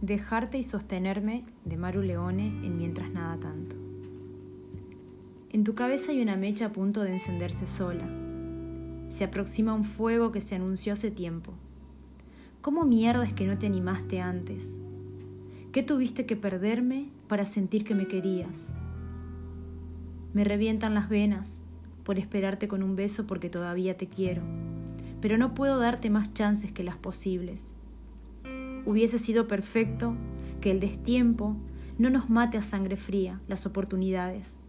Dejarte y sostenerme de Maru Leone en Mientras Nada Tanto. En tu cabeza hay una mecha a punto de encenderse sola. Se aproxima un fuego que se anunció hace tiempo. ¿Cómo mierda es que no te animaste antes? ¿Qué tuviste que perderme para sentir que me querías? Me revientan las venas por esperarte con un beso porque todavía te quiero, pero no puedo darte más chances que las posibles. Hubiese sido perfecto que el destiempo no nos mate a sangre fría las oportunidades.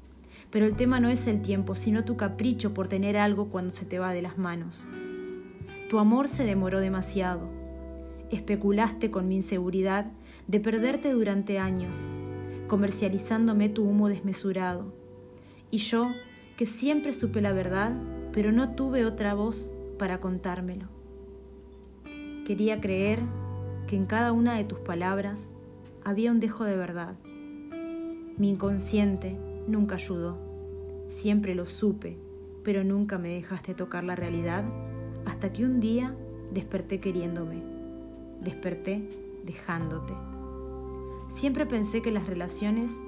Pero el tema no es el tiempo, sino tu capricho por tener algo cuando se te va de las manos. Tu amor se demoró demasiado. Especulaste con mi inseguridad de perderte durante años, comercializándome tu humo desmesurado. Y yo, que siempre supe la verdad, pero no tuve otra voz para contármelo. Quería creer que en cada una de tus palabras había un dejo de verdad. Mi inconsciente nunca ayudó. Siempre lo supe, pero nunca me dejaste tocar la realidad hasta que un día desperté queriéndome. Desperté dejándote. Siempre pensé que las relaciones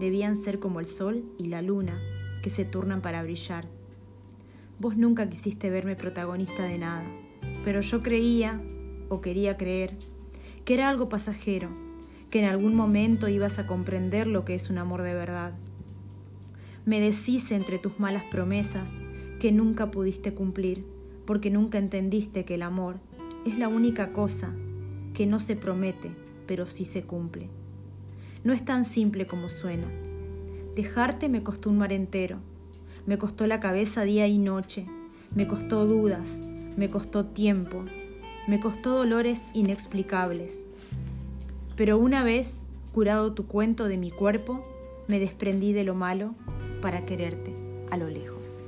debían ser como el sol y la luna, que se turnan para brillar. Vos nunca quisiste verme protagonista de nada, pero yo creía, o quería creer, que era algo pasajero, que en algún momento ibas a comprender lo que es un amor de verdad. Me deshice entre tus malas promesas que nunca pudiste cumplir, porque nunca entendiste que el amor es la única cosa que no se promete, pero sí se cumple. No es tan simple como suena. Dejarte me costó un mar entero, me costó la cabeza día y noche, me costó dudas, me costó tiempo, me costó dolores inexplicables. Pero una vez curado tu cuento de mi cuerpo, me desprendí de lo malo para quererte a lo lejos.